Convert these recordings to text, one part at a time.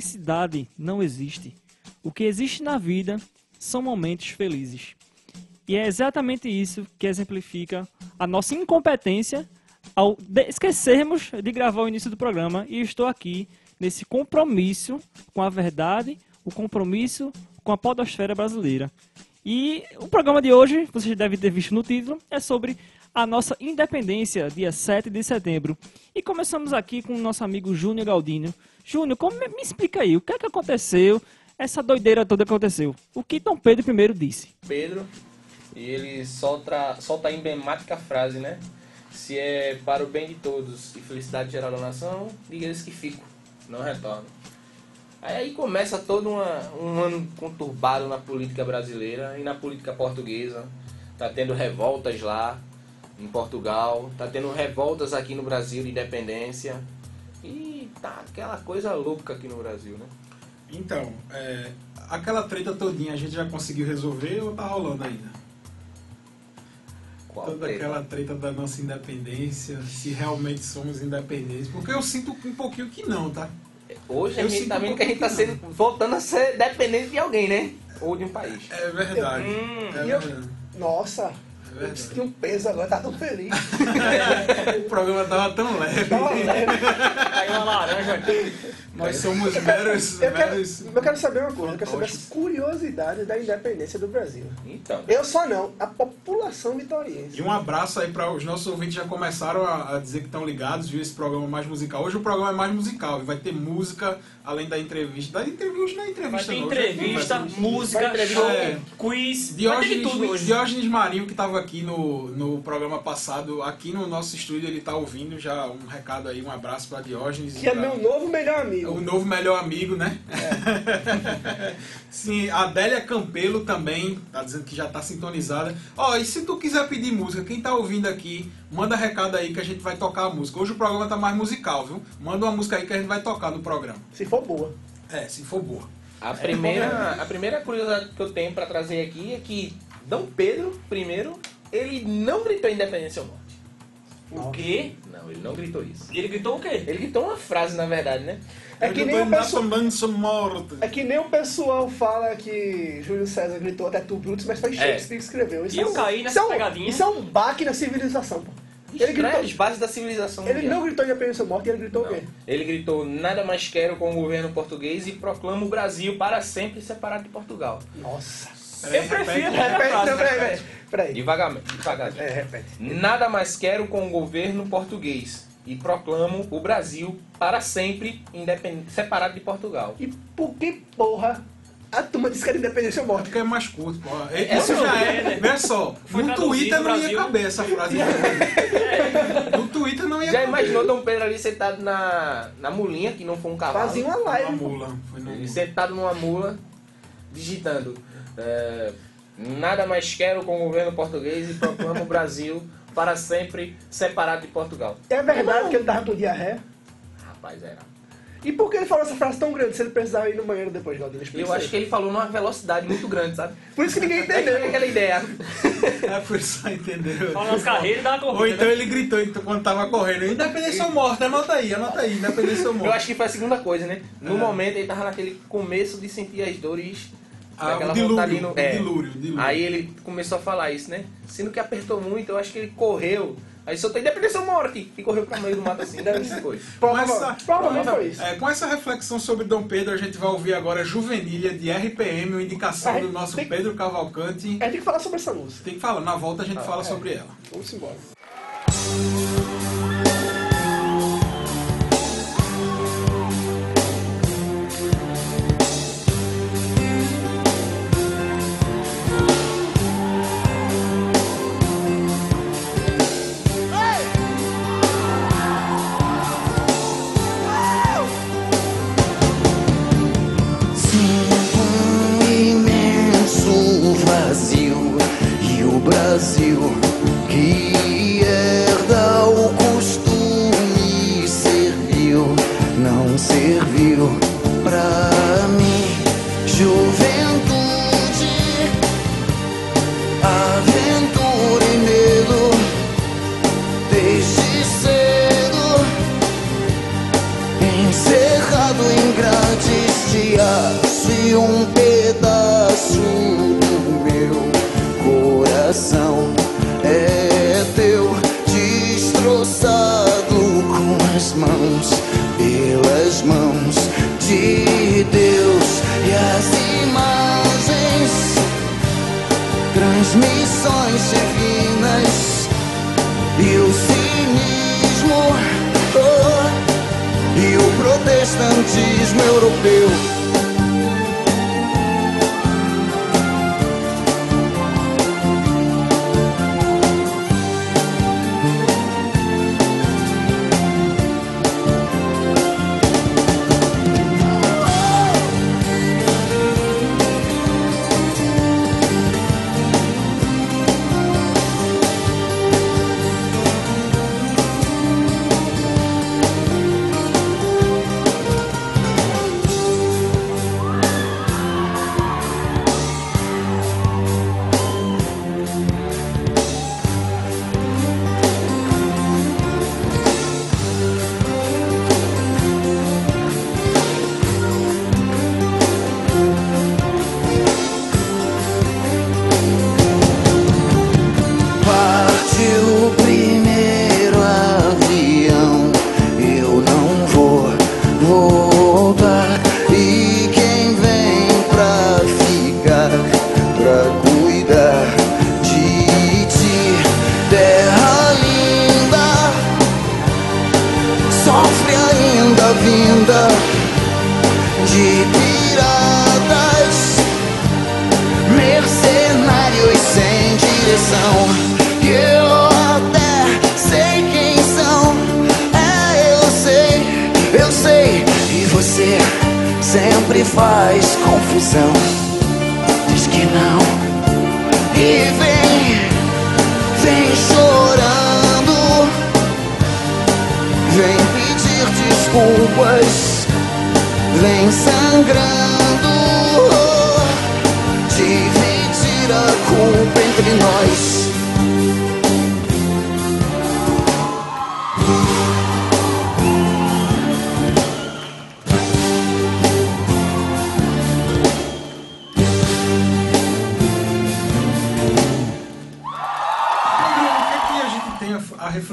felicidade não existe. O que existe na vida são momentos felizes. E é exatamente isso que exemplifica a nossa incompetência ao esquecermos de gravar o início do programa. E estou aqui nesse compromisso com a verdade, o compromisso com a podosfera brasileira. E o programa de hoje, vocês devem ter visto no título, é sobre a nossa independência, dia 7 de setembro. E começamos aqui com o nosso amigo Júnior Galdino. Júnior, como, me explica aí, o que é que aconteceu, essa doideira toda aconteceu? O que Dom Pedro I disse? Pedro e ele solta, solta a emblemática frase, né? Se é para o bem de todos e felicidade geral da nação, diga eles que fico, não retorno. Aí, aí começa todo uma, um ano conturbado na política brasileira e na política portuguesa. Tá tendo revoltas lá em Portugal, tá tendo revoltas aqui no Brasil de independência. E tá aquela coisa louca aqui no Brasil, né? Então, é, aquela treta todinha a gente já conseguiu resolver ou tá rolando ainda? Qual Toda treta? aquela treta da nossa independência, se realmente somos independentes. Porque eu sinto um pouquinho que não, tá? Hoje a Eu gente sinto tá um vendo que a gente tá sendo, voltando a ser dependente de alguém, né? Ou de um país. É verdade. Hum, é e eu- verdade. Nossa, É eu verdade. senti um peso agora, tá tão feliz. o programa tava tão leve. Tava leve. Caiu uma laranja aqui. Nós somos meros. Eu quero, meros... eu quero saber uma coisa, eu quero saber as curiosidades da independência do Brasil. Então, Eu só não, a população vitoriense. E um abraço aí para os nossos ouvintes já começaram a, a dizer que estão ligados, viu esse programa mais musical. Hoje o programa é mais musical e vai ter música além da entrevista. Da entrevista não é Vai entrevista, ter não. é entrevista, conversa. música, Vai ter show, é. quiz, vai ter de Diógenes, tudo hoje. Diógenes Marinho, que estava aqui no, no programa passado, aqui no nosso estúdio, ele está ouvindo já um recado aí, um abraço para Diógenes. Que é pra- meu novo melhor amigo. O novo melhor amigo, né? É. Sim, a Adélia Campelo também tá dizendo que já tá sintonizada. Ó, e se tu quiser pedir música, quem tá ouvindo aqui, manda recado aí que a gente vai tocar a música. Hoje o programa tá mais musical, viu? Manda uma música aí que a gente vai tocar no programa. Se for boa. É, se for boa. a primeira, a primeira curiosidade que eu tenho pra trazer aqui é que Dom Pedro I, ele não gritou independência ou morte. O quê? Não, ele não gritou isso. Ele gritou o quê? Ele gritou uma frase, na verdade, né? É que, nem o pessoal, Manso morto. é que nem o pessoal fala que Júlio César gritou até tu Brutus, mas foi Shakespeare que escreveu. Isso E eu é um- caí nessa isso é um- pegadinha. Isso é um baque na civilização, pô. Ele Ele gritou, as bases da civilização ele mundial. não gritou independência ou morte, ele gritou o Não. quê? Ele gritou, nada mais quero com o governo português e proclama o Brasil para sempre separado de Portugal. Nossa. Eu prefiro repete. essa Repete, frase. não, peraí. Devagarmente. É, repete. Nada mais quero com o governo português e proclamo o Brasil para sempre independ... separado de Portugal. E por que porra a turma disse que era independência ou morte? Porque é mais curto, pô. É, Isso é, já é, é. né? Veja só, Foi no Twitter não ia Brasil. caber essa frase. No Twitter não ia Já caber. imaginou Dom Pedro ali sentado na, na mulinha, que não foi um cavalo? Fazia uma Uma live. pô. mula. Foi Ele sentado numa mula, digitando. É, nada mais quero com o governo português e proclamo o Brasil para sempre separado de Portugal. É verdade que ele tava com diarreia? Rapaz, era. E por que ele falou essa frase tão grande se ele precisava ir no banheiro depois, Galdino? Eu isso acho que ele falou numa velocidade muito grande, sabe? Por isso que ninguém É entendeu. aquela ideia. É, foi só entendeu? Fala nas carreiras e dá uma corrida. Ou então né? ele gritou então, quando tava correndo, independência ou morte, anota aí, anota aí, independência ou Eu morte. acho que foi a segunda coisa, né? No É. momento ele tava naquele começo de sentir as dores Ah, dilúvio, vontade no- o dilúvio, o dilúvio. Aí ele começou a falar isso, né? Sendo que apertou muito, eu acho que ele correu. Aí soltou independência ou morte! E correu pro meio do mato assim, deve ser coisa. Provavelmente, foi isso. É, com essa reflexão sobre Dom Pedro, a gente vai ouvir agora Juvenilha de RPM, uma indicação Ai, do nosso tem- Pedro Cavalcante. Gente tem que falar sobre essa música. Tem que falar, na volta a gente fala é. sobre ela. Vamos embora. Sei. E você sempre faz confusão. Diz que não. E vem, vem chorando. Vem pedir desculpas. Vem sangrando dividir a culpa entre nós.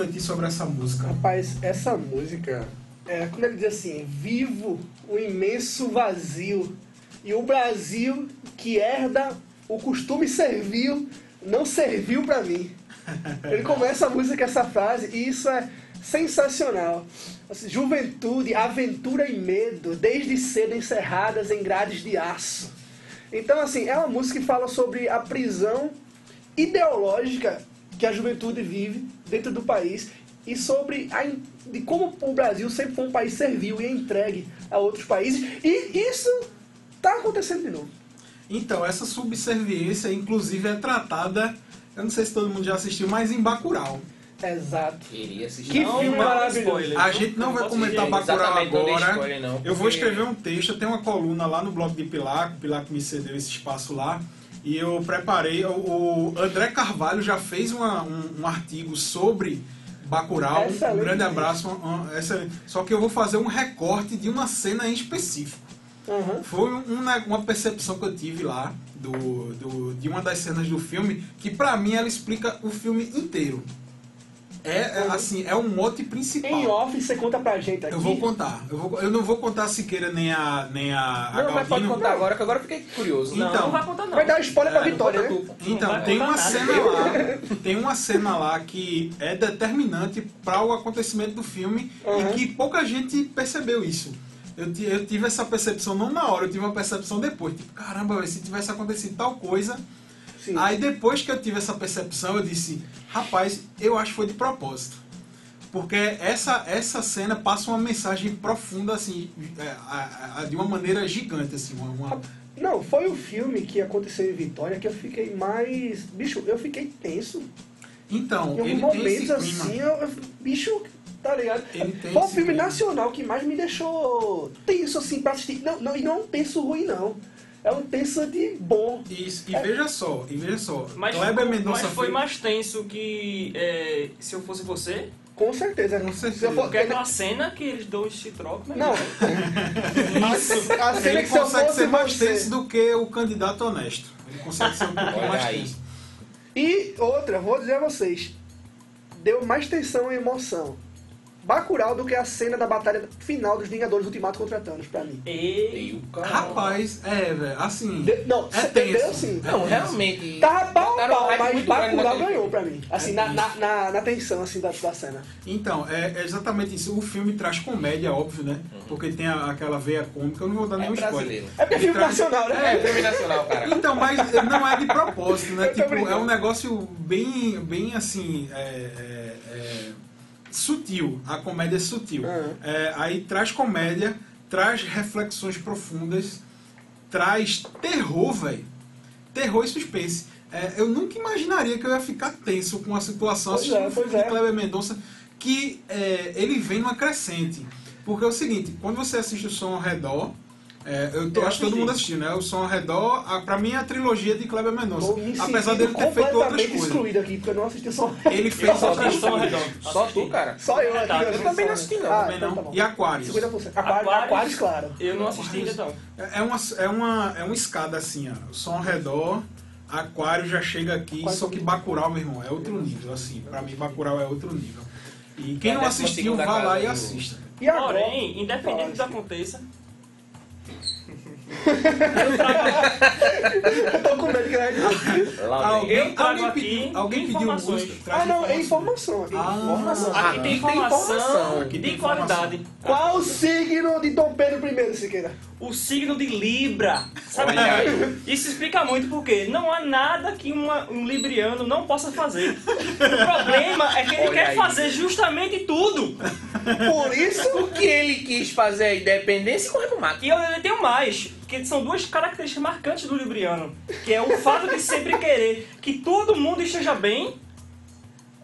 Refletir sobre essa música? Rapaz, essa música, é, quando ele diz assim, vivo o imenso vazio e o Brasil que herda o costume servil não serviu pra mim. Ele começa a música com essa frase e isso é sensacional. Assim, Juventude, aventura e medo, desde cedo encerradas em grades de aço. Então, assim, é uma música que fala sobre a prisão ideológica que a juventude vive dentro do país e sobre a, de como o Brasil sempre foi um país servil e entregue a outros países. E isso está acontecendo de novo. Então, essa subserviência, inclusive, é tratada, eu não sei se todo mundo já assistiu, mas em Bacurau. Exato. Queria assistir. Que Não, filme não, maravilhoso. A gente não vai posso comentar Bacurau não agora. spoiler, não, Eu vou porque- escrever um texto, eu tenho uma coluna lá no blog de Pilar, o Pilar que me cedeu esse espaço lá. E eu preparei, o, André Carvalho já fez uma- um, um artigo sobre Bacurau. Um Excelente. grande abraço. um- um-. Só que eu vou fazer um recorte de uma cena em específico. Aham. Foi um- né, uma percepção que eu tive lá do, do- de uma das cenas do filme que pra mim ela explica o filme inteiro. É, é, assim, é um mote principal. Em off, você conta pra gente aqui. Eu vou contar. Eu, vou- eu não vou contar a Siqueira nem a, nem a, a Não, mas pode contar agora, que agora eu fiquei curioso. Não, Então. não vai contar não. Vai dar spoiler pra É, Vitória, né? Então, tem uma nada. cena lá, tem uma cena lá que é determinante para o acontecimento do filme Uhum. e que pouca gente percebeu isso. Eu, eu tive essa percepção não na hora, eu tive uma percepção depois. Tipo, caramba, se tivesse acontecido tal coisa. Sim. Aí depois que eu tive essa percepção, eu disse, rapaz, eu acho que foi de propósito. Porque essa, essa cena passa uma mensagem profunda, assim, é, de uma maneira gigante, assim, uma- Não, foi o filme que aconteceu em Vitória que eu fiquei mais. Bicho, eu fiquei tenso. Então, Em alguns momentos assim, eu, eu- bicho, tá ligado? Foi o filme nacional que mais me deixou tenso assim pra assistir. Não, não, e não é um tenso ruim, não. É um tenso de bom. Isso, e veja só, e veja só, Mas, Kleber Mendonça mas foi mais tenso que é, se eu fosse você. Com certeza. Com certeza. For- Porque aquela cena que eles dois se trocam. né? Não. a, a cena Ele que se eu consegue fosse ser mais você- tenso do que o candidato honesto. Ele consegue ser um Olha mais tenso. E outra, vou dizer a vocês. Deu mais tensão e emoção Bacurau do que a cena da batalha final dos Vingadores Ultimato contra Thanos, pra mim. E cara- Rapaz, é, velho, assim. De- não, é cê tenso. entendeu sim. Não, É realmente. Tava pau a pau, mas Bacurau ganhou pra mim. Assim, É na, na, na, na tensão assim, da, da cena. Então, é, é exatamente isso. O filme traz comédia, óbvio, né? Porque tem a- aquela veia cômica, eu não vou dar É nenhum spoiler. É porque é filme traz- nacional, né? É, filme nacional, cara. Então, mas não é de propósito, né? Tipo, é um negócio bem, bem assim. é, é, é, sutil. A comédia é sutil. Uhum. É, aí traz comédia, traz reflexões profundas, traz terror, velho. Terror e suspense. É, eu nunca imaginaria que eu ia ficar tenso com a situação Pois assistindo é, o filme pois de é. Kleber Mendonça, que é, ele vem numa crescente. Porque é o seguinte, quando você assiste o som ao redor, é, eu, tô- Eu acho que todo mundo assistiu, né? O som ao redor, a, pra mim é a trilogia de Kleber Mendonça. Apesar dele ter feito outras completamente coisas. excluído aqui, porque eu não assisti só Ele fez só outras assisti Som ao coisas. Redor. Só tu, cara. Só eu aqui. Tá, eu eu também não assisti, não, Ah, Também então não. tá. E Aquarius. 50%. Aquários, Aquários, claro. Eu não assisti ainda não. É uma, é uma, é uma escada assim, ó. O som ao redor, Aquário já chega aqui, só que Bacurau, meu irmão, é outro nível, assim. Pra mim, Bacurau é outro nível. E quem É não assistiu, vá lá e assista. E agora? Porém, independente do que aconteça, Eu tô com medo que vai... Lá vem. Eu trago alguém aqui pediu, alguém pediu música. Ah, não, é informação. informação aqui. Ah, Informação. aqui tem tem informação, informação. Aqui de tem qualidade. Qual o signo de Dom Pedro I, Siqueira? O signo de Libra. Sabe? Isso explica muito porque não há nada que uma- um libriano não possa fazer. O problema é que ele Olha quer aí. fazer justamente tudo. Por isso... O que ele quis fazer a independência e correr pro mato. E eu ainda tenho mais, que são duas características marcantes do libriano, que é o fato de sempre querer que todo mundo esteja bem.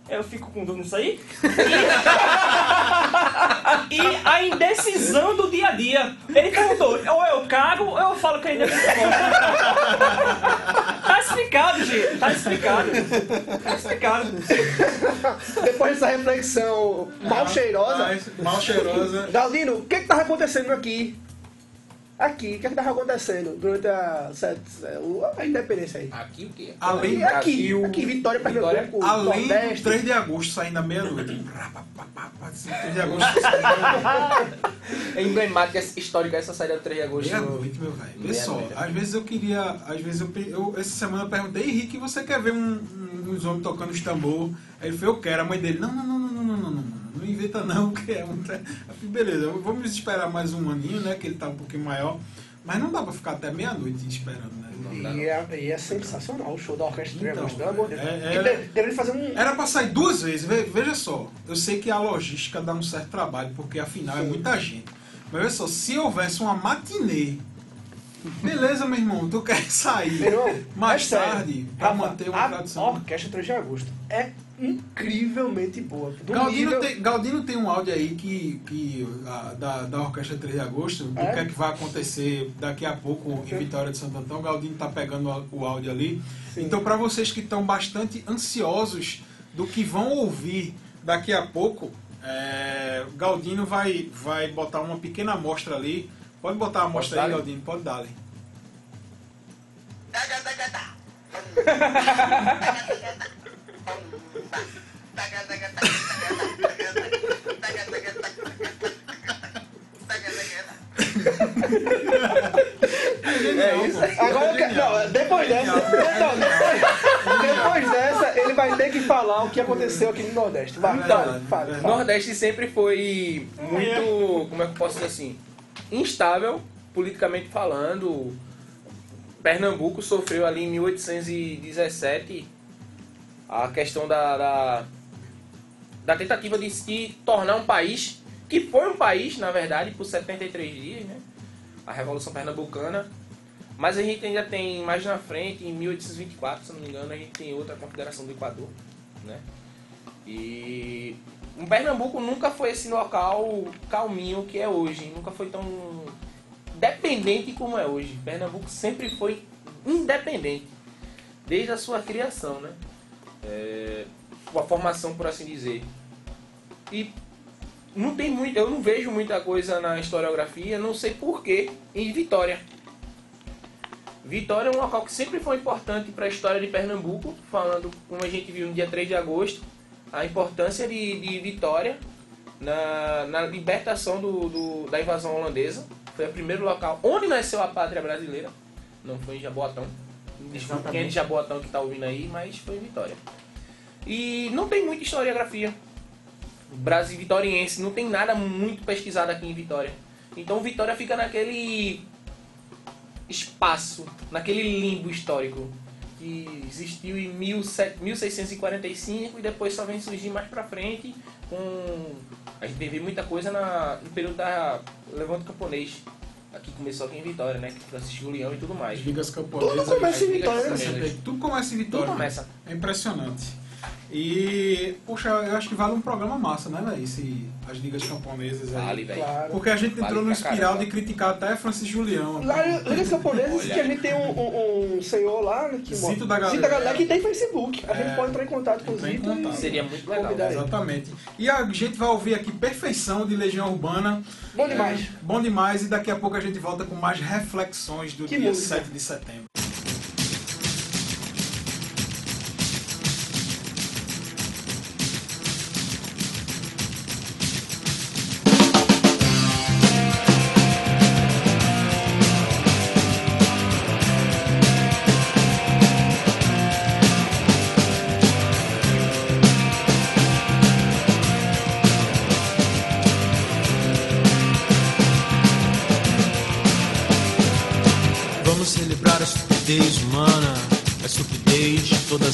Eu fico com dúvida nisso aí. E, e a indecisão do dia a dia. Ele perguntou, ou eu cago ou eu falo que é indecisão. Tá explicado, gente. Tá explicado. Tá explicado. Depois dessa reflexão mal cheirosa... Mas, mal cheirosa. Galdino, o que que tava acontecendo aqui? Aqui, o que é estava acontecendo durante a, a, é, a independência aí? Aqui o quê? Além aqui, aqui, o, aqui Vitória, Vitória Pernambuco, Além Nordeste. do 3 de agosto saindo à meia-noite. 3 assim, de agosto É emblemática, histórica essa saída do 3 de agosto. Meia-noite, meu velho. Às vezes eu queria... Às vezes eu, eu essa semana eu perguntei, Henrique, você quer ver um, um, uns homens tocando os tambor? Aí ele falou, eu quero. A mãe dele, não, não, não não, não que é um. Eu falei, beleza, vamos esperar mais um aninho, né? Que ele tá um pouquinho maior. Mas não dá pra ficar até meia-noite esperando, né? E é, e é sensacional o show da Orquestra de Então, Deus. é- é- Deveria fazer um. Era pra sair duas vezes, ve- veja só. Eu sei que a logística dá um certo trabalho, porque afinal é Sim. muita gente. Mas veja só, se houvesse uma matinê, beleza, meu irmão, tu quer sair irmão, mais é sério. tarde pra manter uma a tradição. Orquestra 3 de Agosto é incrivelmente boa. Galdino, nível- tem, Galdino tem um áudio aí que, que a- da, da Orquestra 3 de Agosto, do É? que é que vai acontecer daqui a pouco em Vitória de Santo Antão. Galdino tá pegando o- o áudio ali. Sim. Então, para vocês que estão bastante ansiosos do que vão ouvir daqui a pouco, é, Galdino vai, vai botar uma pequena amostra ali. Pode botar a amostra aí? Galdino, pode dar. É isso. Agora eu quero. Não, depois dessa. Não, depois, depois dessa, ele vai ter que falar o que aconteceu aqui no Nordeste. Vai, Então, fala. Nordeste sempre foi muito, como é que eu posso dizer assim, instável, politicamente falando. Pernambuco sofreu ali em 1817 a questão da, da, da tentativa de se tornar um país, que foi um país, na verdade, por 73 dias, né? A Revolução Pernambucana. Mas a gente ainda tem mais na frente, em 1824, se não me engano, a gente tem outra confederação do Equador, né? E o Pernambuco nunca foi esse local calminho que é hoje, nunca foi tão dependente como é hoje. Pernambuco sempre foi independente, desde a sua criação, né? É, a formação, por assim dizer. E não tem muito, eu não vejo muita coisa na historiografia, não sei porquê, em Vitória. Vitória é um local que sempre foi importante para a história de Pernambuco, falando como a gente viu no dia 3 de agosto, a importância de, de Vitória na, na libertação do, do- da invasão holandesa. Foi o primeiro local onde nasceu a pátria brasileira. Não foi em Jaboatão. Desculpa quem é de Jaboatão que tá ouvindo aí, mas foi Vitória. E não tem muita historiografia. Brasil vitoriense, não tem nada muito pesquisado aqui em Vitória. Então Vitória fica naquele espaço, naquele limbo histórico que existiu em 17 1645 e depois só vem surgir mais pra frente com a gente teve muita coisa na, no período da Levante Camponês. Aqui começou aqui em Vitória, né? Que Francisco Julião e tudo mais. As ligas camponesas. Tudo começa em Vitória, né? Tudo começa em Vitória. Tudo começa. É impressionante. E, puxa, eu acho que vale um programa massa, né, velho? Esse- As ligas camponesas aí. Vale, velho. Claro. Porque a gente Vale entrou no pra espiral caramba. de criticar até Francis Julião. Lá em Ligas Camponesas que a gente tem um, um- um senhor lá né, que Zito mora- da Galera. Zito da Galera que tem Facebook. A É. gente pode entrar em contato com o Zito contato. e Seria muito legal. convidar ele. Exatamente. E a gente vai ouvir aqui Perfeição de Legião Urbana. Bom demais. É, bom demais. E daqui a pouco a gente volta com mais reflexões do Que dia música. 7 de setembro.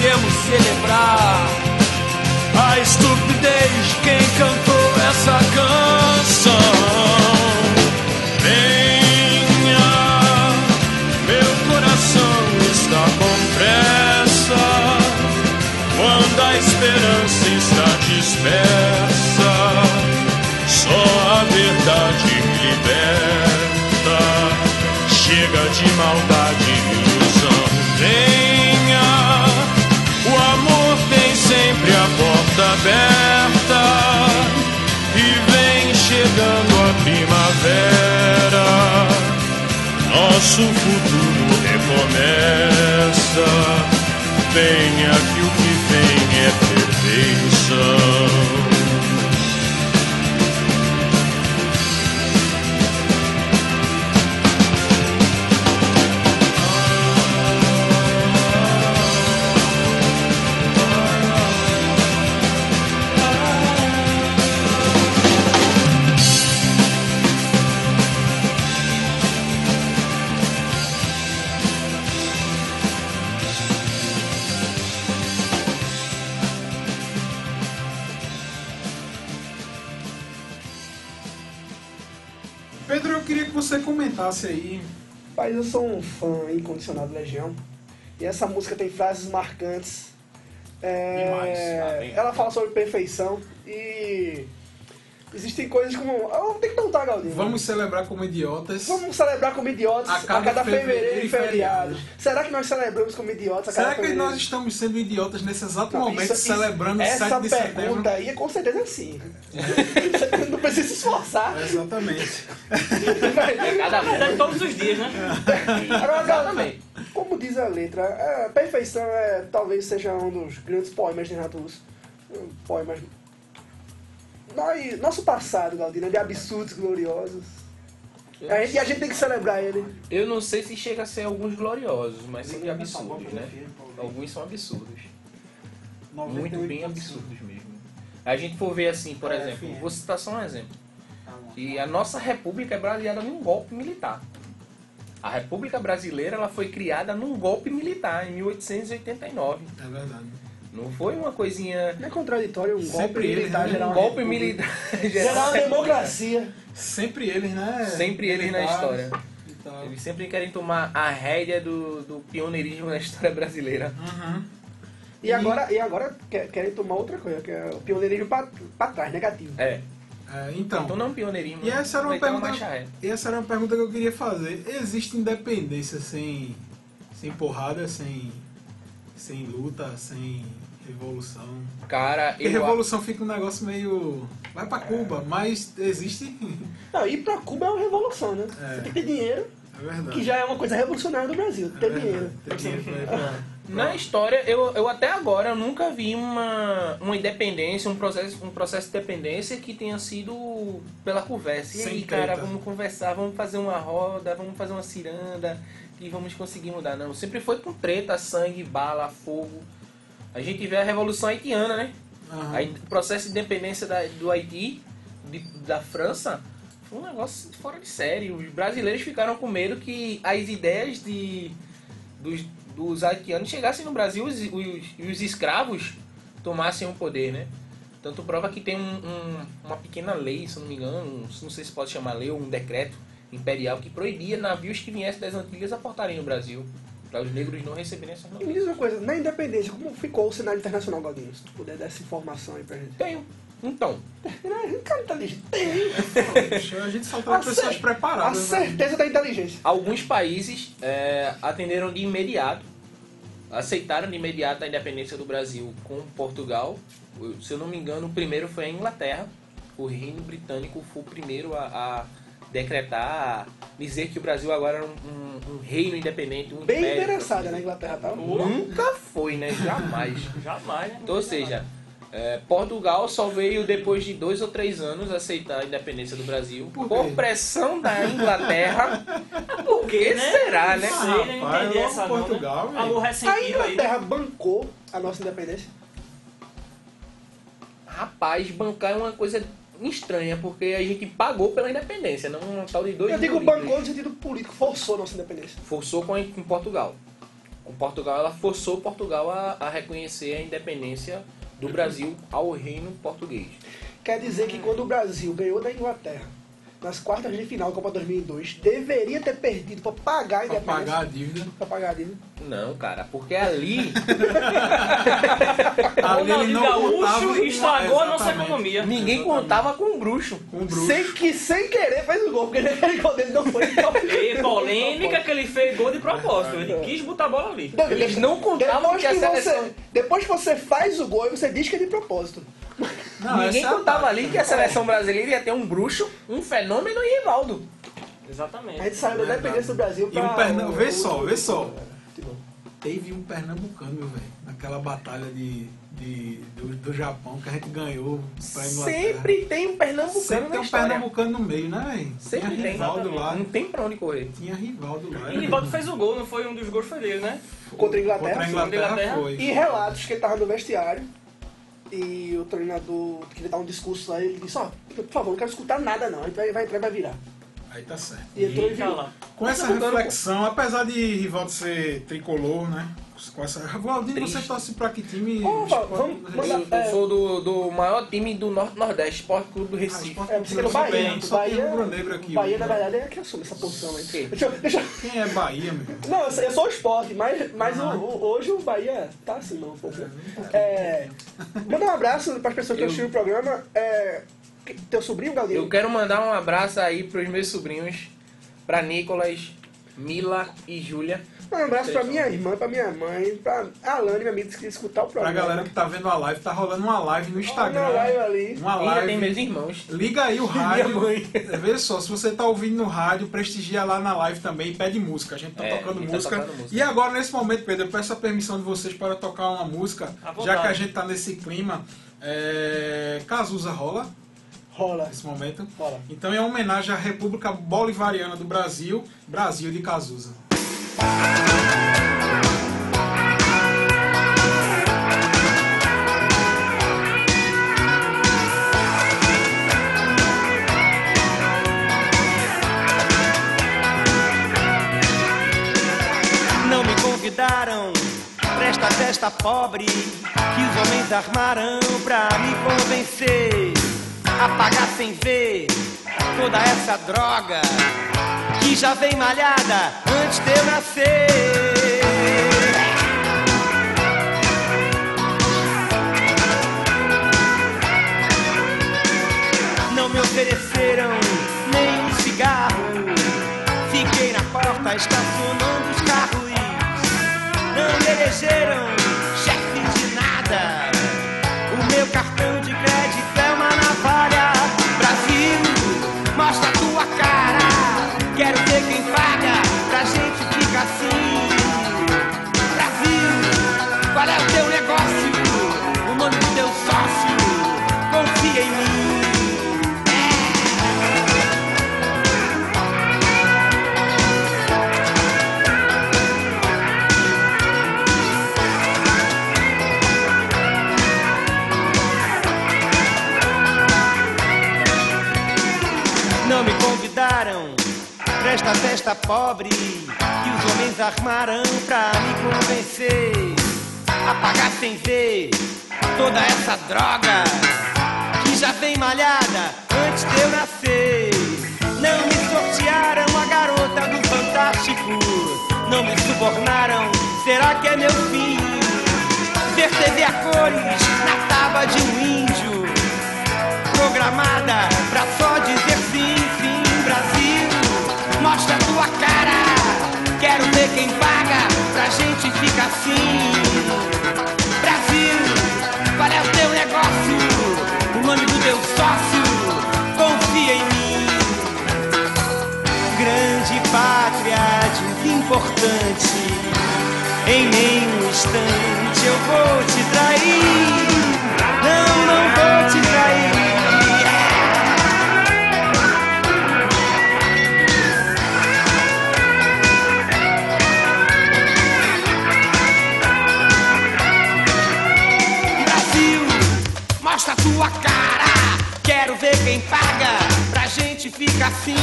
devemos celebrar a estupidez de quem cantou essa canção. Venha, meu coração está com pressa. Quando a esperança está dispersa, só a verdade liberta. Chega de maldade e ilusão. Venha, Nosso futuro recomeça. Venha que o que vem é perfeição. Comentasse aí. Mas eu sou um fã incondicional do Legião. E essa música tem frases marcantes. É. Ah, ela fala sobre perfeição e existem coisas como. Eu tenho que perguntar, Galdinho. Vamos celebrar como idiotas. Vamos celebrar como idiotas A a cada cada, fevereiro fevereiro e feriado. feriado. Será que nós celebramos como idiotas a cada Será que fevereiro? nós estamos sendo idiotas nesse exato Não, momento, isso- isso- celebrando o Essa 7 de setembro? pergunta aí é com certeza sim. Não precisa se esforçar. Exatamente. É cada Na verdade, todos os dias, né? Agora, Exatamente. Como diz a letra, a perfeição é, talvez seja um dos grandes poemas de Renato Russo. Um Poemas. Nós, nosso passado, Galdino, é de absurdos gloriosos. É, e a gente tem que celebrar ele. Eu não sei se chega a ser alguns gloriosos, mas sim de absurdos, né? Alguns são absurdos. Muito bem absurdos mesmo. A gente for ver assim, por É, exemplo, vou citar só um exemplo. E a nossa república é baseada num golpe militar. A República Brasileira ela foi criada num golpe militar em 1889. É verdade. Não foi uma coisinha. Não é contraditório um Sempre golpe ele, militar né? gerar Um uma golpe militar Gerar uma geral. democracia. Sempre eles, né? Sempre eles na história. e. Eles sempre querem tomar a rédea do, do pioneirismo na história brasileira. Uhum. E agora, e agora quer- querem tomar outra coisa, que é o pioneirismo pra, pra trás, negativo. É. É, então, Então não é um pioneirismo. e essa era uma pergunta. e essa era uma pergunta que eu queria fazer. Existe independência sem, sem porrada, sem, sem luta, sem revolução? Cara, Porque eu. revolução fica um negócio meio. Vai pra Cuba, mas existe. Não, ir pra Cuba é uma revolução, né? É. Você tem que ter dinheiro, É verdade. que já é uma coisa revolucionária do Brasil, ter É dinheiro. Ter dinheiro pra Na história, eu, eu até agora eu nunca vi uma, uma independência, um processo, um processo de dependência que tenha sido pela conversa. E Sem aí, cara, treta. vamos conversar, vamos fazer uma roda, vamos fazer uma ciranda e vamos conseguir mudar. Não, sempre foi com treta, sangue, bala, fogo. A gente vê a Revolução Haitiana, né? Aham. Aí, o processo de independência da- do Haiti, de- da França, foi um negócio fora de série. Os brasileiros ficaram com medo que as ideias de, dos, dos haitianos chegassem no Brasil e os, os, os escravos tomassem o poder, né? Tanto prova que tem um- um- uma pequena lei, se não me engano, um- não sei se pode chamar lei ou um decreto imperial que proibia navios que viessem das Antilhas aportarem no Brasil, para os negros não receberem essas E me diz uma coisa, na independência, como ficou o cenário internacional, Galdino? Se tu puder dar essa informação aí pra gente. Tenho. Então, cara inteligente. Tem A gente só tá pessoas cer- a preparadas. né? certeza da inteligência. Alguns países é, atenderam de imediato, aceitaram de imediato a independência do Brasil com Portugal. Se eu não me engano, o primeiro foi a Inglaterra. O reino britânico foi o primeiro a, a decretar, dizer que o Brasil agora era um, um- um reino independente, um Bem império. interessada na Inglaterra, tá? Nunca foi, né? Jamais. Jamais, né? Então, ou seja, é, Portugal só veio depois de dois ou três anos aceitar a independência do Brasil Por por, pressão da Inglaterra. Por que né? será, né? Não não Rapaz, essa não, né? Portugal, velho. Alô, A aí. né? Inglaterra bancou a nossa independência. Rapaz, bancar é uma coisa estranha, porque a gente pagou pela independência, não um tal de dois Eu digo bancou no sentido político, forçou a nossa independência. Forçou com, com Portugal. Com Portugal, ela forçou Portugal a, a reconhecer a independência do Brasil ao reino português. Quer dizer que quando o Brasil ganhou da Inglaterra nas quartas de final da Copa 2002, deveria ter perdido pra pagar a Pra independência. pagar a dívida. Pra pagar a dívida. Não, cara, porque ali O Ali ele não Gaúcho estragou a nossa economia. ninguém contava com o bruxo. Com o bruxo. Sem que sem querer fez o gol, porque aquele gol dele não foi. E polêmica que ele fez gol de propósito. Ele quis botar a bola ali. Eles não contavam que a você, seleção- Depois que você faz o gol, você diz que é de propósito. Não, ninguém é contava ali que a seleção brasileira ia ter um bruxo, um fenômeno e Rivaldo. Exatamente. A gente saiu da Verdade. independência do Brasil E pra... um Pernambu... o- Vê só, vê só. Futebol. Teve um pernambucano, meu velho. Naquela batalha de, de, do, do Japão que a gente ganhou pra Inglaterra. Sempre tem um pernambucano Sempre na tem um história. pernambucano no meio, né, velho? Sempre Tinha tem, Rivaldo lá. Não tem pra onde correr. Tinha Rivaldo lá. E Rivaldo fez o gol, não foi um dos gols foi dele, né? Contra a Inglaterra. Contra a Inglaterra, Inglaterra. foi. E relatos que ele tava no vestiário e o treinador queria dar um discurso lá ele disse, ó, por favor, não quero escutar nada não, vai, vai entrar e vai virar. Aí tá certo. E entrou e lá. Com essa reflexão, apesar de Rivaldo ser tricolor, né? Com essa... Valdinho, você torce pra que time? Ô, Val, vamos Esporte- mandar- Eu, eu sou do, do maior time do Norte Nordeste, Esporte Clube do Ah, Recife. É, você Clube só Bahia. tem- Só tem Bahia, rubro-negro aqui. Bahia, hoje, na né? verdade, é que assume essa posição aí. Sim. Deixa, eu- deixa, eu- Quem é Bahia, meu? Não, eu sou- eu sou o esporte, mas, mas o- Aham. o- hoje o Bahia tá assim, não, um pouco. né? É, manda um abraço para as pessoas que Eu- assistiram o programa. É, teu sobrinho, Galdinho? Eu quero mandar um abraço aí pros meus sobrinhos, pra Nicolas, Mila e Júlia. Um abraço pra minha irmã, pra minha mãe, pra Alane, minha amiga, que escutar o Pra programa. galera que tá vendo a live, tá rolando uma live no Instagram. Olha a live ali. Uma E ainda tem meus live. irmãos. Liga aí o rádio. mãe. Vê só, se você tá ouvindo no rádio, prestigia lá na live também e pede música. A gente tá É, tocando a gente tá música. tocando música. E agora, nesse momento, Pedro, eu peço a permissão de vocês para tocar uma música, já que a gente tá nesse clima. É... Cazuza rola Rola. nesse momento. Rola. Então, em homenagem à República Bolivariana do Brasil, Brasil de Cazuza. Não me convidaram pra esta festa pobre que os homens armaram pra me convencer a pagar sem ver toda essa droga que já vem malhada antes de eu nascer. Não me ofereceram nem um cigarro. Fiquei na porta estacionando pobre que os homens armaram pra me convencer a pagar sem ver toda essa droga que já vem malhada antes de eu nascer. Não me sortearam a garota do Fantástico, não me subornaram. Será que é meu fim? Ver a cores na tábua de um índio programada pra só dizer sim, quero ver quem paga pra gente ficar assim. Brasil, qual é o teu negócio? O nome do teu sócio? Confia em mim. Grande pátria desimportante, em nenhum instante eu vou te trair. Ficar assim.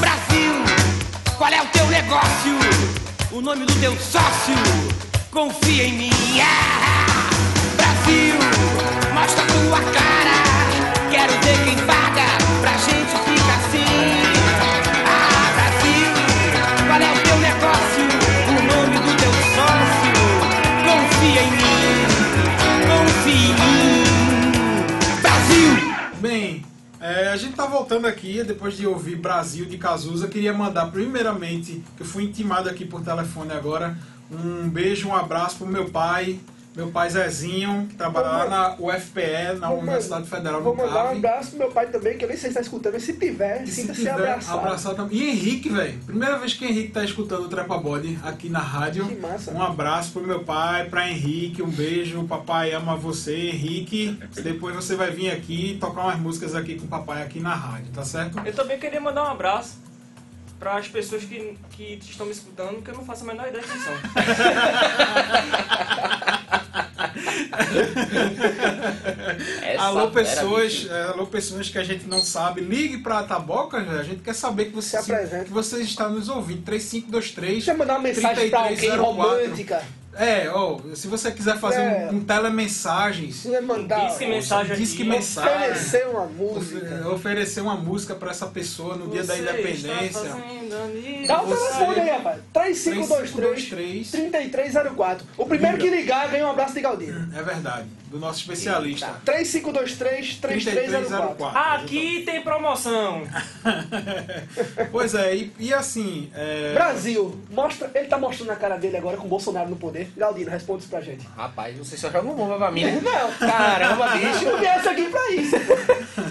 Brasil, qual é o teu negócio? O nome do teu sócio? Confia em mim. Ah! Brasil, mostra tua cara. Quero ver quem paga pra gente gente tá voltando aqui, depois de ouvir Brasil de Cazuza. Queria mandar, primeiramente, que eu fui intimado aqui por telefone agora, um beijo, um abraço pro meu pai, meu pai Zezinho, que trabalha lá na UFPE, na Vou Universidade Federal Vou do mandar um abraço pro meu pai também, que eu nem sei se tá escutando, mas se tiver, E se sinta-se abraçado. abraçar também. E Henrique, velho. Primeira vez que Henrique tá escutando o Trepa Body aqui na rádio. Que massa. Um abraço pro meu pai, pra Henrique, um beijo. O papai ama você, Henrique. Depois você vai vir aqui tocar umas músicas aqui com o papai aqui na rádio, tá certo? Eu também queria mandar um abraço para as pessoas que, que estão me escutando, que eu não faço a menor ideia de quem são. Alô, pessoas, é, alô, pessoas que a gente não sabe, ligue pra Taboca, a gente quer saber que, você, Se que vocês estão nos ouvindo. 3523 Deixa eu mandar uma mensagem pra alguém 3304. romântica. É, ó, se você quiser fazer É. um, um telemensagens, Se você mandar. Diz que mensagem diz que aqui. mensagem, Oferecer uma música. oferecer uma música pra essa pessoa no dia da Você independência. Dá o Você- telefone aí, rapaz. 3523 3304. O primeiro que ligar ganha um abraço de Galdino. É verdade, do nosso especialista. 3523 3304. 3304. Aqui tem promoção. Pois é, e, e assim, é, Brasil, mostra, ele tá mostrando a cara dele agora com o Bolsonaro no poder. Galdino, responde isso pra gente. Rapaz, você só joga um bomba pra mim, né? Não. Caramba, bicho. Eu viesse aqui pra isso.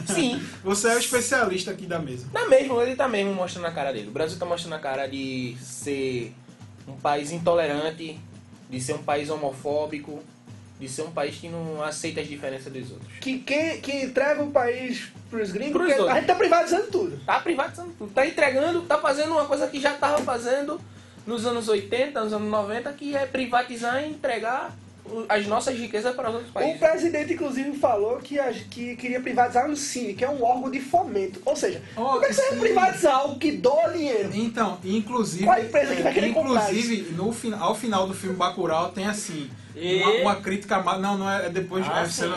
Sim. você é o especialista aqui da mesa. Tá mesmo, ele tá mesmo mostrando a cara dele. O Brasil tá mostrando a cara de ser um país intolerante, de ser um país homofóbico, de ser um país que não aceita as diferenças dos outros. Que, que, que entrega o país pros gringos, Pros porque outros. a gente tá privatizando tudo. Tá privatizando tudo. Tá entregando, tá fazendo uma coisa que já tava fazendo nos anos 80, nos anos 90, que é privatizar e entregar o- as nossas riquezas para os outros O países. presidente, inclusive, falou que, a- que queria privatizar o Cine, que é um órgão de fomento. Ou seja, Oh, como é que você vai privatizar algo que doa dinheiro? Então, inclusive, Qual a empresa que vai querer comprar inclusive no final, ao final do filme Bacurau tem assim E? uma, uma crítica, não, não é, é depois, Ah, é, sim. é,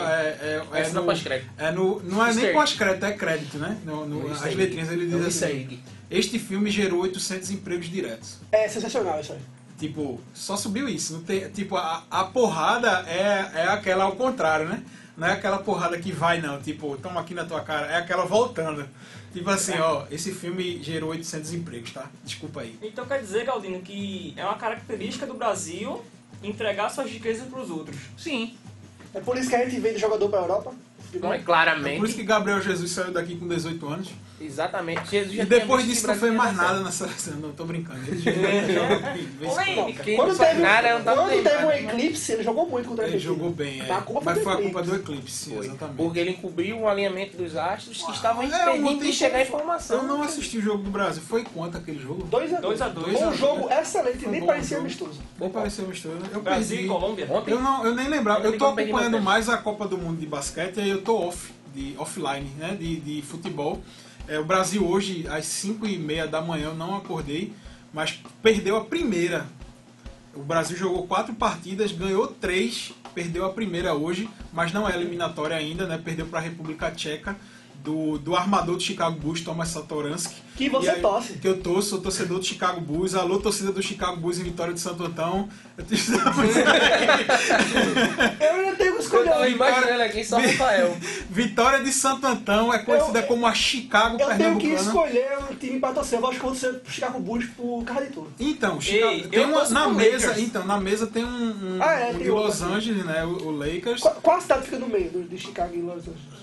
é, é, no, pós-crédito. é no, não é nem Easter egg. pós-crédito, é crédito, né? No, no- as letrinhas ele diz assim. Este filme gerou 800 empregos diretos. É sensacional isso aí. Tipo, só subiu isso. Não tem, tipo, a, a porrada é, é aquela ao contrário, né? Não é aquela porrada que vai, não. Tipo, toma aqui na tua cara. É aquela voltando. Tipo assim, ó, esse filme gerou 800 empregos, tá? Desculpa aí. Então quer dizer, Galdino, que é uma característica do Brasil entregar suas riquezas pros outros. Sim. É por isso que a gente vende jogador pra Europa. Não é É por claramente. isso que Gabriel Jesus saiu daqui com 18 anos. Exatamente. Jesus já E depois disso não foi mais nada nessa seleção. Não, tô brincando. Ele de vez em quando. Teve, nada, não tá quando teve um eclipse, ele jogou muito contra Ele Argentina. jogou bem, é. Mas foi a culpa do eclipse, Foi. exatamente. Porque ele encobriu o alinhamento dos astros que estavam É, impedindo de chegar a informação. Eu não assisti o jogo do Brasil. Foi quanto aquele jogo? 2 a 2 Dois a dois. Um jogo excelente, Foi nem parecia amistoso. Nem pareceu mistura. Eu Brasil perdi. e Colômbia. Eu, não, eu nem lembrava. Eu tô acompanhando mais a Copa do Mundo de basquete e aí eu tô off, de, offline, né? De, de futebol. É, o Brasil hoje, às 5 e meia da manhã, eu não acordei, mas perdeu a primeira. O Brasil jogou quatro partidas, ganhou três, perdeu a primeira hoje, mas não é eliminatória ainda, né? Perdeu para a República Tcheca. Do, do armador do Chicago Bulls, Thomas Satoransky. Que você aí- torce. Que eu torço, sou torcedor do Chicago Bulls. Alô, torcida do Chicago Bulls em Vitória de Santo Antão. Eu te- Eu ainda tenho que eu escolher tava imaginando aqui só Rafael. Vitória de Santo Antão é conhecida Eu- como a Chicago Eu tenho que escolher um time pra torcer. Eu gosto de torcer pro Chicago Bulls por causa de tudo. Então, Chicago, Ei, tem uma, na mesa, Lakers. então, na mesa tem um, um, Ah, é, um tem de Los. Angeles, né? O, o Lakers. Qual, qual cidade fica no meio de Chicago e Los Angeles?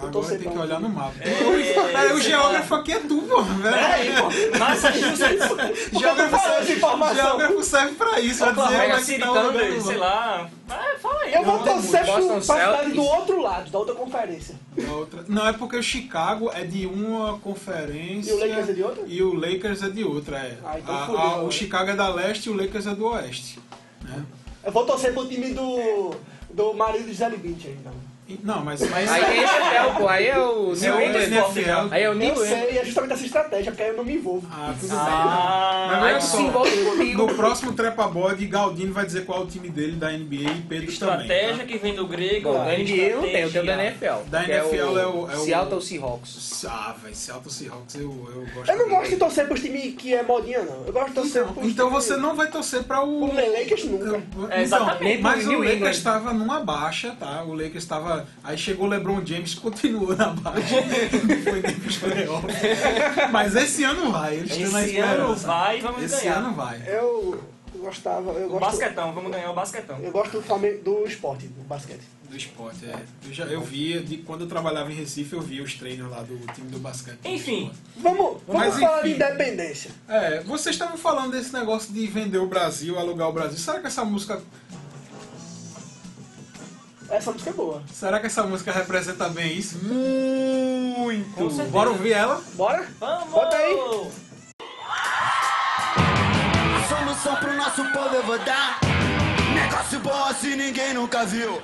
Agora tem que olhar no mapa. É, É, o geógrafo aqui é tu, pô. velho. Massachusetts. Geógrafo, falando essa serve, informação? geógrafo serve pra isso, pra dizer como é que tá o lugar sei lá. É, fala aí. Eu vou pra cidade Celtics. do outro lado, da outra conferência. Da outra- Não, é porque o Chicago é de uma conferência. E o Lakers é de outra? E o Lakers é de outra, é. Ah, então A- fudeu, a- o né? Chicago é da leste e o Lakers é do oeste. né? Eu vou torcer pro time do, do marido de Gisele Bündchen, então. E- Não, mas. mas Aí é NFL, pô. Aí é o New é England. NFL. Aí é o Eu New England. sei, é justamente essa estratégia, porque aí eu não me envolvo. Ah, tudo Ah, bem. Mas Aí só, se envolve comigo. no próximo Trepa Bode, Galdino vai dizer qual é o time dele da NBA e Pedro estratégia também. que vem do grego. Bom, da NBA eu não tenho, eu tenho da NFL. Da NFL é o- é o- Seattle Seahawks. Tá? Ah, velho, Seattle Seahawks eu, eu gosto. Eu não gosto de torcer pros times que é modinha, não. Eu gosto de torcer Então, pros então você não vai torcer para o. O Lakers nunca. Então, É, exatamente, mas o Lakers estava numa baixa, tá? O Lakers estava. Aí chegou o LeBron James, continuou na baixa. não foi nem pros playoffs. Mas esse ano vai. Eles estão na Esse ano vai vamos Esse ganhar. ano vai. Eu gostava, eu O gosto, basquetão, vamos ganhar o basquetão. eu gosto do, Flamengo, do esporte, do basquete. Do esporte, é. Eu, já, eu via, de quando eu trabalhava em Recife, eu via os treinos lá do time do basquete. Enfim, Vamos, vamos Mas, falar de enfim. independência. É, vocês estavam falando desse negócio de vender o Brasil, alugar o Brasil. Será que essa música. Essa música é boa. Será que essa música representa bem isso? Muito! Bora ouvir ela? Bora? vamos! Bota aí. Solução pro nosso povo eu vou dar. Negócio bom assim ninguém nunca viu.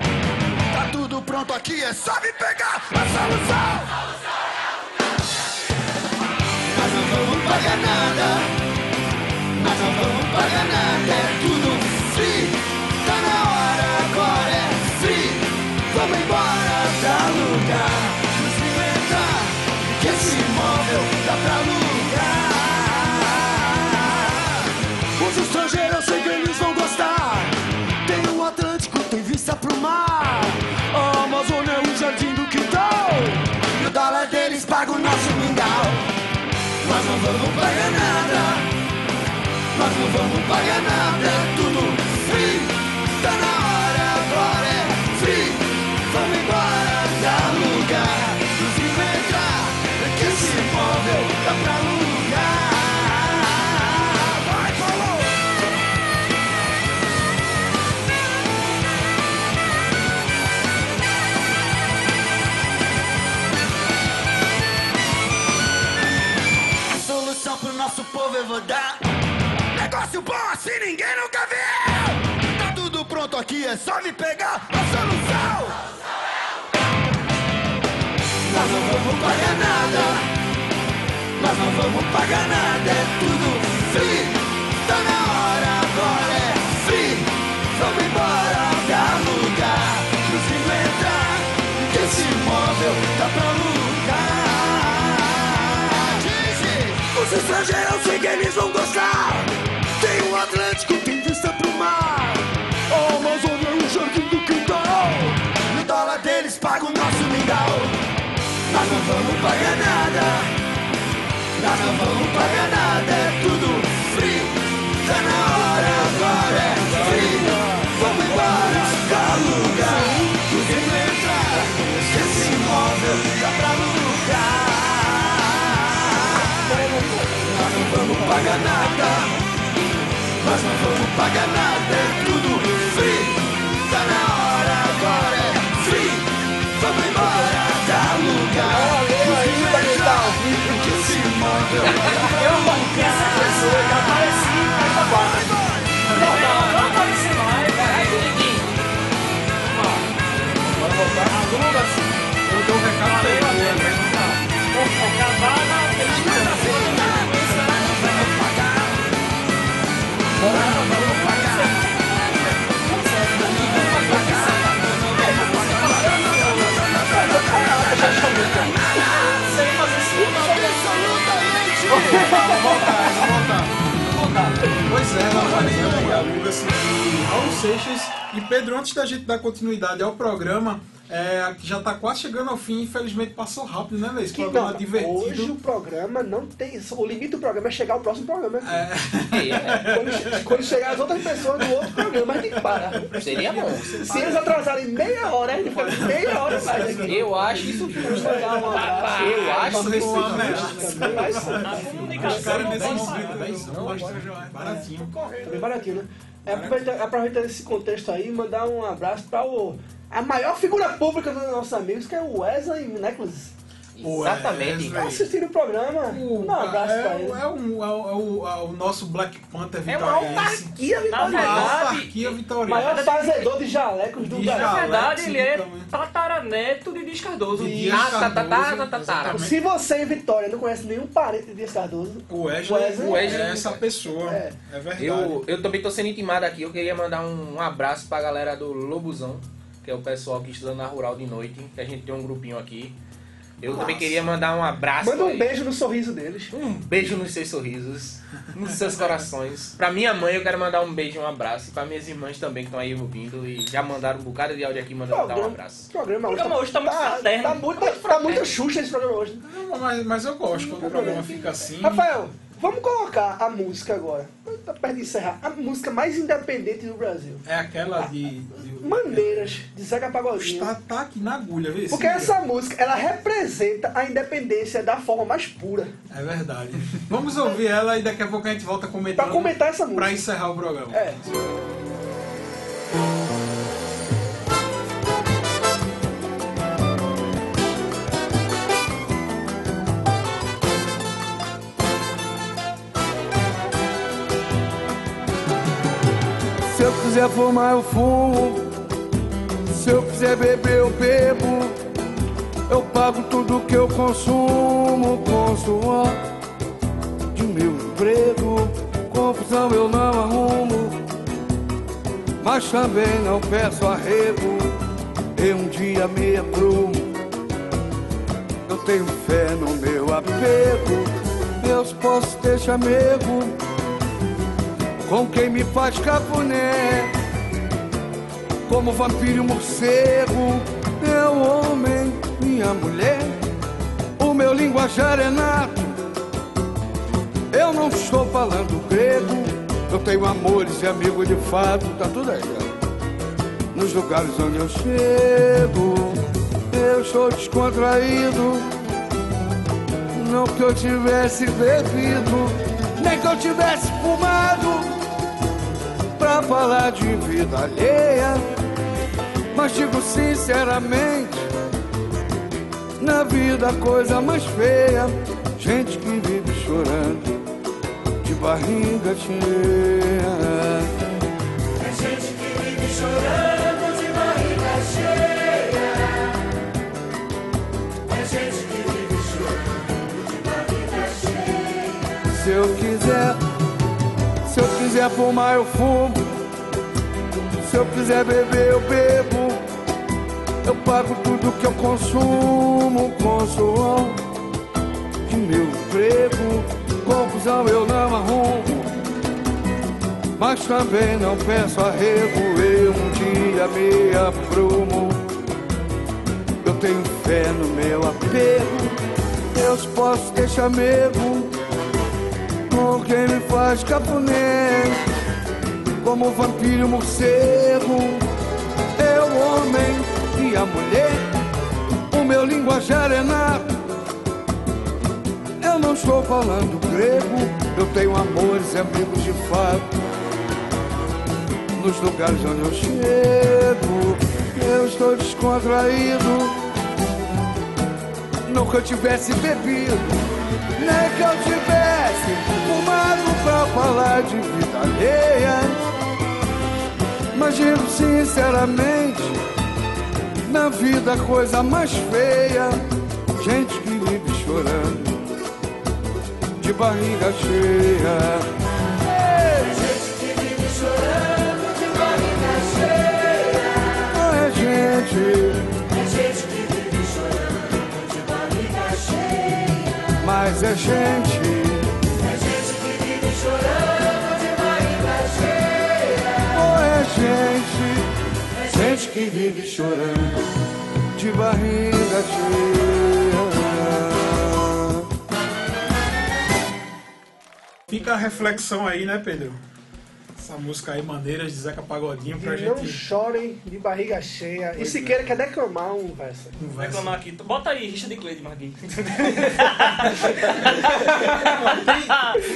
Tá tudo pronto aqui, é só me pegar a solução. Nós não vamos pagar nada. Nós não vamos pagar nada. É tudo Os estrangeiros eu sei que eles vão gostar. Tem o Atlântico, tem vista pro mar. A Amazônia é o jardim do quintal. E o dólar deles paga o nosso mingau. Nós não vamos pagar nada. Nós não vamos pagar nada. É tudo free. Tá na hora, agora é free. Vamos embora da lugar. Nos inventar. Que esse imóvel dá pra povo eu vou dar. Negócio bom assim ninguém nunca viu. Tá tudo pronto aqui, é só me pegar a solução. Nós não vamos pagar nada. Nós não vamos pagar nada, é tudo free. Tá na hora, agora é free. Vamos embora da lugar. Nos inventar. Que esse imóvel dá pra alugar. Os estrangeiros sei que eles vão gostar. Tem o Atlântico, tem vista pro mar. A Amazônia é o jardim do quintal. E o dólar deles paga o nosso mingau. Nós não vamos pagar nada. Nós não vamos pagar nada. Imóvel dá pra alugar. Eu dou um recado pra ele. Pois é, é, aluga-se de Raul Seixas e Pedro, antes da gente dar continuidade ao programa, é, que já está quase chegando ao fim, infelizmente passou rápido, né, Leis? Que Programa não, divertido. hoje o programa não tem. O limite do programa é chegar ao próximo programa. É, Quando, che- quando chegar as outras pessoas do outro programa, a gente tem que parar. Seria bom. Se eles atrasarem meia hora, a gente fica meia hora mais aqui. Eu acho isso justo. Mandar um abraço. Eu acho isso né? justo. Também vai ser. Os Comunicação caras não né? É baratinho. Bem baratinho, né? É, aproveitando, aproveitando esse contexto aí, mandar um abraço para o, a maior figura pública dos nossos amigos, que é o Wesley Necklace. Exatamente. Wesley. Assistindo o programa, O- um abraço é, para ele. é, um, é, o- é o, é o nosso Black Panther É uma vitoriense. autarquia vitoriana. verdade, autarquia vitoriana. Maior fazedor de jalecos do Brasil. Na verdade, ele é tataraneto de Dias Cardoso. Ah, tá, tá, tá, tá, tá, tá. Se você em Vitória não conhece nenhum parente de Dias Cardoso, O Wesley, Wesley é é- essa pessoa. É. É, verdade. Eu, eu também tô sendo intimado aqui, eu queria mandar um, um abraço pra galera do Lobuzão, que é o pessoal que estuda na Rural de noite, que a gente tem um grupinho aqui. Eu também queria mandar um abraço. manda um aí. beijo no sorriso deles. Um beijo nos seus sorrisos, nos seus corações. Pra minha mãe eu quero mandar um beijo e um abraço. E pra minhas irmãs também que estão aí ouvindo. E já mandaram um bocado de áudio aqui mandando dar um abraço. programa hoje programa hoje tá muito fraterno. Tá muito, tá muito xuxa esse programa hoje. Não, mas, mas eu gosto quando o programa fica assim. Rafael, vamos colocar a música agora. Tá perto de encerrar. A música mais independente do Brasil. É aquela de. de Maneiras, de Zeca Pagodinho. Está tá aqui na agulha, vê? Porque se essa música, ela representa a independência da forma mais pura. É verdade. Vamos ouvir ela e daqui a pouco a gente volta comentando. Pra comentar essa música. Pra encerrar o programa. É. quiser fumar, eu fumo. Se eu quiser beber, eu bebo. Eu pago tudo que eu consumo com suor de meu emprego. Confusão eu não arrumo, mas também não peço arrego. Eu um dia me aprumo. Eu tenho fé no meu apego. Deus posso ter chamego com quem me faz cafuné. Como vampiro e morcego, meu homem, minha mulher. O meu linguajar é nato. Eu não estou falando grego. Eu tenho amores e amigos de fato, tá tudo aí. ó. Nos lugares onde eu chego, eu estou descontraído. Não que eu tivesse bebido, nem que eu tivesse fumado pra falar de vida alheia. Mas digo sinceramente, na vida a coisa mais feia, gente que vive chorando de barriga cheia. Se eu quiser, se eu quiser fumar, eu fumo. Se eu quiser beber, eu bebo. Eu pago tudo que eu consumo com de meu emprego. Confusão eu não arrumo, mas também não peço arrego. Eu um dia me aprumo. Eu tenho fé no meu apego. Deus posso ter chamego com quem me faz cafuné como vampiro morcego. Eu, homem e a mulher, o meu linguajar é nato. Eu não estou falando grego, eu tenho amores e amigos de fato. Nos lugares onde eu chego, eu estou descontraído. Nunca tivesse bebido, nem que eu tivesse fumado pra falar de vida alheia. Mas digo sinceramente, na vida a coisa mais feia, gente que vive chorando de barriga cheia. Gente que vive chorando de barriga cheia. É gente. Mas é gente. Oh, que vive chorando de barriga cheia. Fica a reflexão aí, né, Pedro? Essa música aí, Maneiras de Zeca Pagodinho, pra E não gente chorem de barriga cheia. E se queira quer declamar um verso. conversar. Reclamar aqui. Bota aí, Richard Clay de Marguinhos.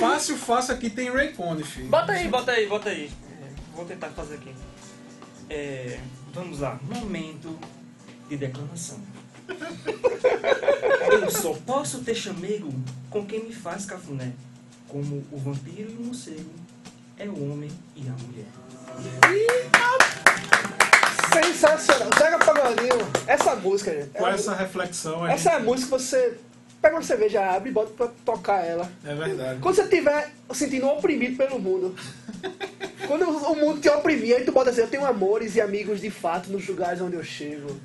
Fácil, fácil aqui tem Raycone, filho. Bota aí, bota aí, bota aí. É, Vou tentar fazer aqui. É, vamos lá. Momento de declamação. Eu só posso ter chamego com quem me faz cafuné. Como o vampiro e o morcego é o homem e a mulher. Sensacional. Zeca Pagodinho, essa música, gente. Com é- essa reflexão aí. essa é a música que você pega uma cerveja, abre e bota pra tocar ela. É verdade. Quando você estiver sentindo oprimido pelo mundo. Quando o mundo te oprimir, aí tu bota assim, eu tenho amores e amigos de fato nos lugares onde eu chego.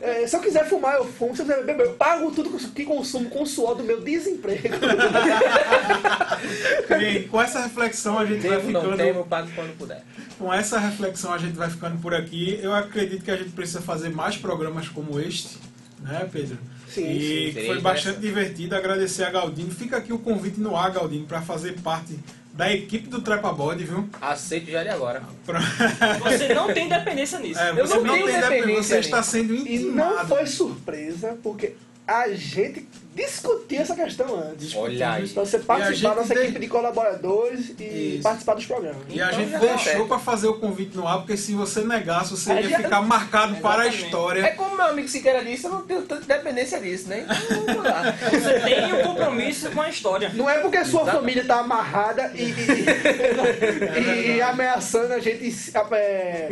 É, se eu quiser fumar, eu fumo. Se eu quiser beber, eu pago tudo que consumo com o suor do meu desemprego. Bem, com essa reflexão a gente vai Devo, não ficando. temo, pago quando puder. Com essa reflexão a gente vai ficando por aqui. Eu acredito que a gente precisa fazer mais programas como este, né, Pedro? Sim, e sim, foi bastante divertido. Agradecer a Galdino. Fica aqui o convite no ar, Galdino, para fazer parte da equipe do Trepa Body, viu? Aceito já de agora. Você não tem dependência nisso. É, Eu você não não tenho tem dependência, dependência você está sendo E intimado. não foi surpresa, porque a gente discutir essa questão antes. Olha aí. Pra você a participar gente da nossa equipe de colaboradores e Isso. participar dos programas. E a Então gente já tá deixou pra fazer o convite no ar, porque se você negasse, você ia já- ficar marcado para a Exatamente. história. É como meu amigo Siqueira disse, eu não tenho tanta dependência disso, né? Então vamos lá. Você tem um compromisso com a história. Não é porque sua Exato. família tá amarrada e, e- e ameaçando a gente é,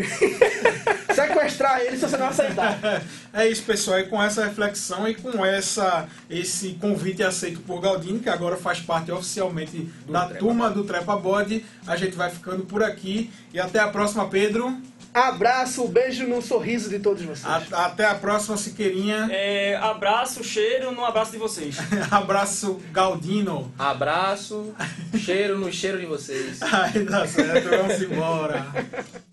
sequestrar ele se você não aceitar. É isso, pessoal. E com essa reflexão e com essa, esse convite aceito por Galdino, que agora faz parte oficialmente da Trepa turma do Trepa Bode, a gente vai ficando por aqui. E até a próxima, Pedro. Abraço, beijo no sorriso de todos vocês. A- até a próxima, Siqueirinha. É, abraço, cheiro no abraço de vocês. Abraço, Galdino. Abraço, cheiro no cheiro de vocês. Aí dá certo, vamos embora.